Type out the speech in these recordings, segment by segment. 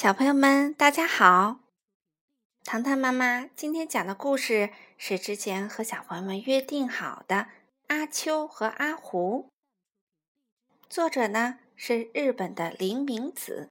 小朋友们，大家好！糖糖妈妈今天讲的故事是之前和小朋友们约定好的《阿秋和阿胡》。作者呢是日本的林明子，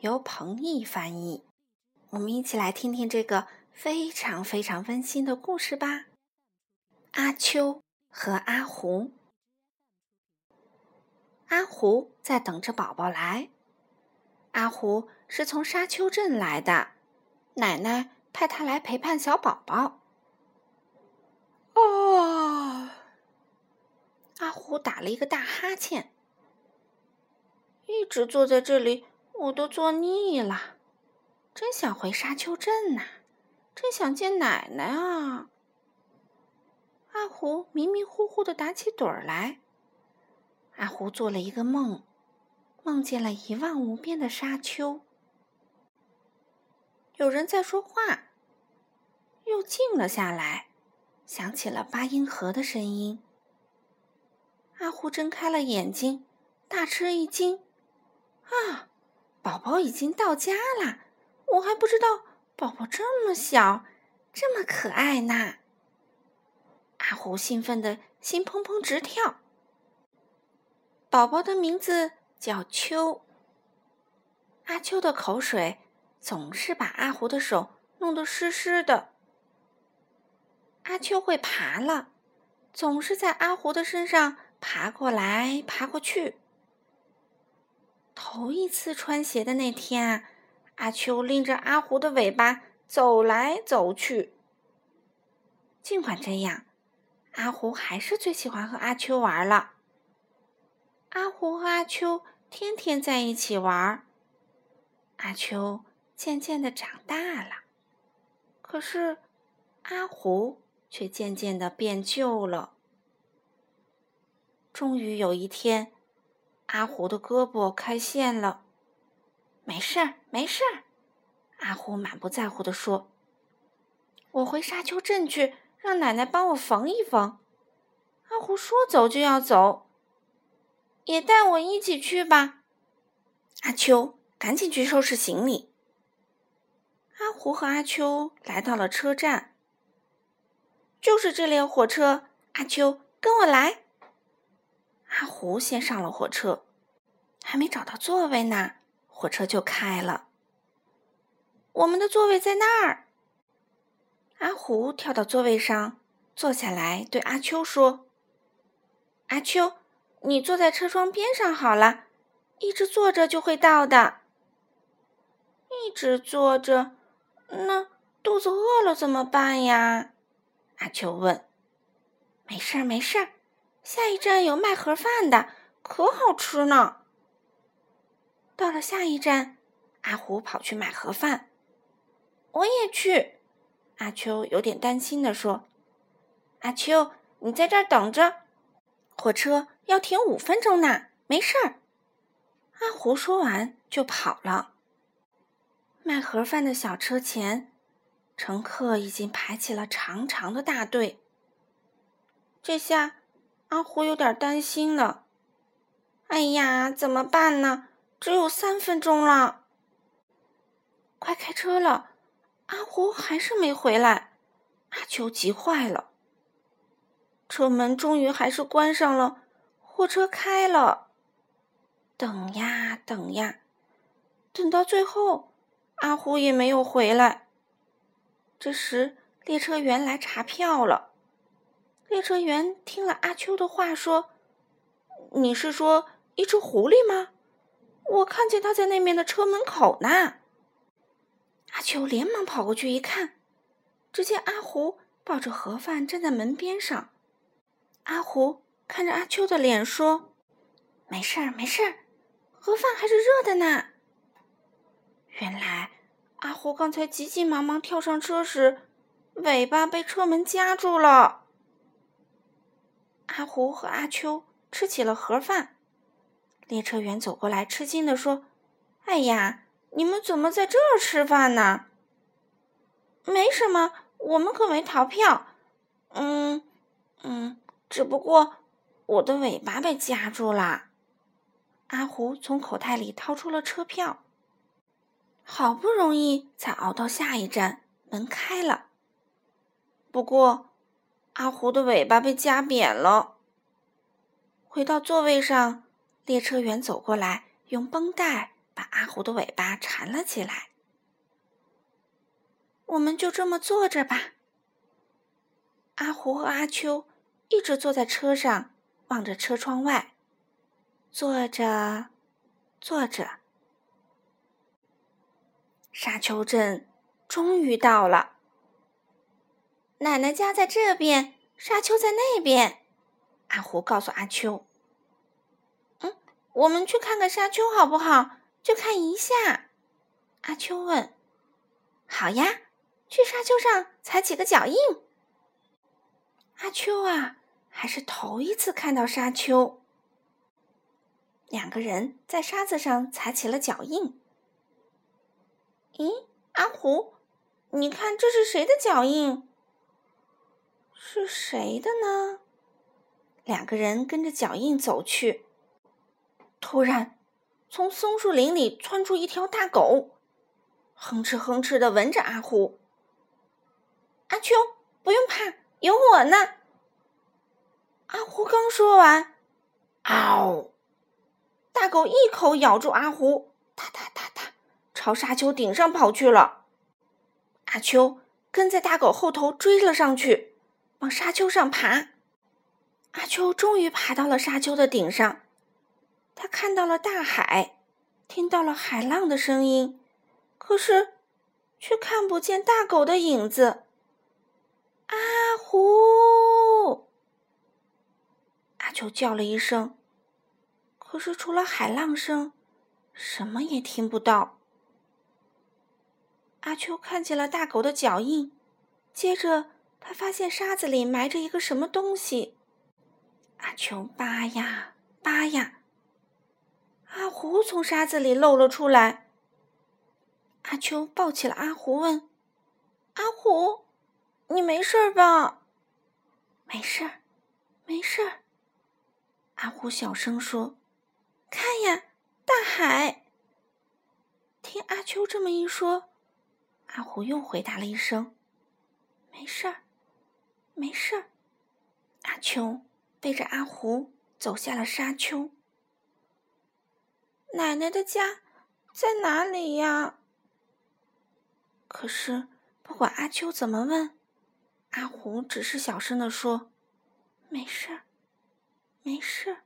由彭毅翻译。我们一起来听听这个非常非常温馨的故事吧。阿秋和阿胡，阿胡在等着宝宝来。阿胡是从沙丘镇来的，奶奶派他来陪伴小宝宝。哦，阿胡打了一个大哈欠，一直坐在这里，我都坐腻了，真想回沙丘镇呐，真想见奶奶啊！阿胡迷迷糊糊的打起盹儿来。阿胡做了一个梦。梦见了一望无边的沙丘，有人在说话，又静了下来，响起了八音盒的声音。阿胡睁开了眼睛，大吃一惊：“啊，宝宝已经到家了！我还不知道宝宝这么小，这么可爱呢！”阿胡兴奋的心砰砰直跳。宝宝的名字。叫秋。阿秋的口水总是把阿胡的手弄得湿湿的。阿秋会爬了，总是在阿胡的身上爬过来爬过去。头一次穿鞋的那天啊，阿秋拎着阿胡的尾巴走来走去。尽管这样，阿胡还是最喜欢和阿秋玩了。阿胡和阿秋。天天在一起玩，阿秋渐渐的长大了，可是阿胡却渐渐的变旧了。终于有一天，阿胡的胳膊开线了。没事儿，没事儿，阿胡满不在乎的说：“我回沙丘镇去，让奶奶帮我缝一缝。”阿胡说走就要走。也带我一起去吧，阿秋，赶紧去收拾行李。阿胡和阿秋来到了车站，就是这列火车。阿秋，跟我来。阿胡先上了火车，还没找到座位呢，火车就开了。我们的座位在那儿。阿胡跳到座位上，坐下来，对阿秋说：“阿秋。”你坐在车窗边上好了，一直坐着就会到的。一直坐着，那肚子饿了怎么办呀？阿秋问。没事儿，没事儿，下一站有卖盒饭的，可好吃呢。到了下一站，阿虎跑去买盒饭。我也去。阿秋有点担心的说：“阿秋，你在这儿等着，火车。”要停五分钟呢，没事儿。阿胡说完就跑了。卖盒饭的小车前，乘客已经排起了长长的大队。这下阿胡有点担心了。哎呀，怎么办呢？只有三分钟了，快开车了！阿胡还是没回来，阿秋急坏了。车门终于还是关上了。火车开了，等呀等呀，等到最后，阿胡也没有回来。这时，列车员来查票了。列车员听了阿秋的话，说：“你是说一只狐狸吗？我看见它在那面的车门口呢。”阿秋连忙跑过去一看，只见阿胡抱着盒饭站在门边上。阿胡。看着阿秋的脸说：“没事儿，没事儿，盒饭还是热的呢。”原来阿胡刚才急急忙忙跳上车时，尾巴被车门夹住了。阿胡和阿秋吃起了盒饭。列车员走过来，吃惊地说：“哎呀，你们怎么在这儿吃饭呢？”“没什么，我们可没逃票。”“嗯嗯，只不过……”我的尾巴被夹住了。阿胡从口袋里掏出了车票。好不容易才熬到下一站，门开了。不过，阿胡的尾巴被夹扁了。回到座位上，列车员走过来，用绷带把阿胡的尾巴缠了起来。我们就这么坐着吧。阿胡和阿秋一直坐在车上，望着车窗外，坐着，坐着。沙丘镇终于到了。奶奶家在这边，沙丘在那边。阿胡告诉阿秋：“嗯，我们去看看沙丘好不好？就看一下。”阿秋问：“好呀，去沙丘上踩几个脚印。”阿秋啊，还是头一次看到沙丘。两个人在沙子上踩起了脚印。咦，阿胡，你看这是谁的脚印？是谁的呢？两个人跟着脚印走去。突然，从松树林里窜出一条大狗，哼哧哼哧的闻着阿胡。阿秋，不用怕，有我呢。阿胡刚说完，嗷！大狗一口咬住阿胡，朝沙丘顶上跑去了。阿秋跟在大狗后头追了上去。往沙丘上爬，阿秋终于爬到了沙丘的顶上。他看到了大海，听到了海浪的声音，可是却看不见大狗的影子。阿胡，阿秋叫了一声，可是除了海浪声，什么也听不到。阿秋看见了大狗的脚印，接着。他发现沙子里埋着一个什么东西，阿秋扒呀扒呀，阿胡从沙子里露了出来。阿秋抱起了阿胡，问：“阿胡，你没事吧？”“没事儿，没事儿。”阿胡小声说：“看呀，大海。”听阿秋这么一说，阿胡又回答了一声：“没事儿。”没事儿，阿秋背着阿胡走下了沙丘。奶奶的家在哪里呀？可是不管阿秋怎么问，阿胡只是小声的说：“没事儿，没事儿。”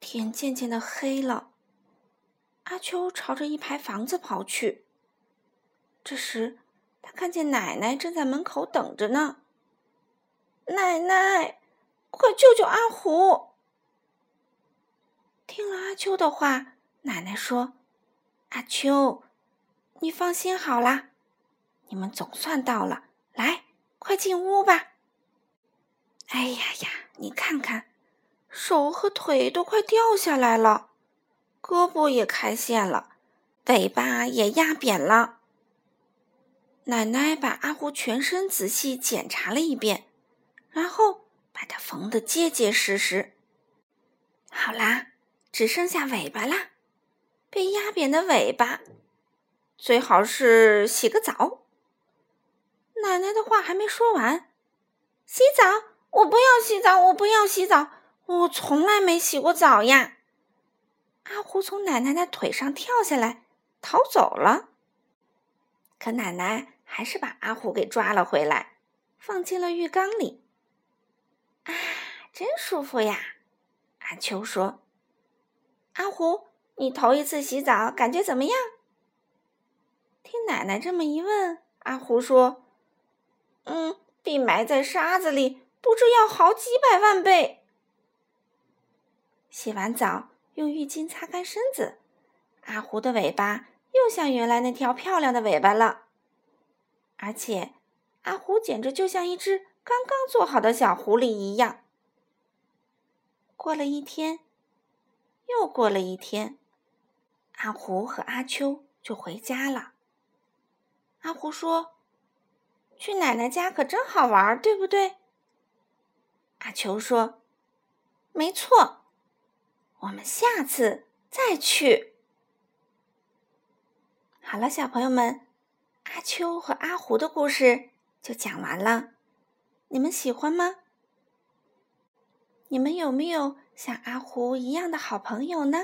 天渐渐的黑了，阿秋朝着一排房子跑去。这时。他看见奶奶正在门口等着呢。奶奶，快救救阿胡！听了阿秋的话，奶奶说：“阿秋，你放心好啦，你们总算到了，来，快进屋吧。”哎呀呀，你看看，手和腿都快掉下来了，胳膊也开线了，尾巴也压扁了。奶奶把阿胡全身仔细检查了一遍，然后把它缝得结结实实。好啦，只剩下尾巴啦，被压扁的尾巴，最好是洗个澡。奶奶的话还没说完，洗澡？我不要洗澡，我不要洗澡，我从来没洗过澡呀！阿胡从奶奶的腿上跳下来，逃走了。可奶奶。还是把阿虎给抓了回来，放进了浴缸里。啊，真舒服呀！阿秋说：“阿虎，你头一次洗澡，感觉怎么样？”听奶奶这么一问，阿虎说：“嗯，比埋在沙子里不知要好几百万倍。”洗完澡，用浴巾擦干身子，阿虎的尾巴又像原来那条漂亮的尾巴了。而且，阿胡简直就像一只刚刚做好的小狐狸一样。过了一天，又过了一天，阿胡和阿秋就回家了。阿胡说：“去奶奶家可真好玩，对不对？”阿秋说：“没错，我们下次再去。”好了，小朋友们，阿秋和阿胡的故事就讲完了。你们喜欢吗？你们有没有像阿胡一样的好朋友呢？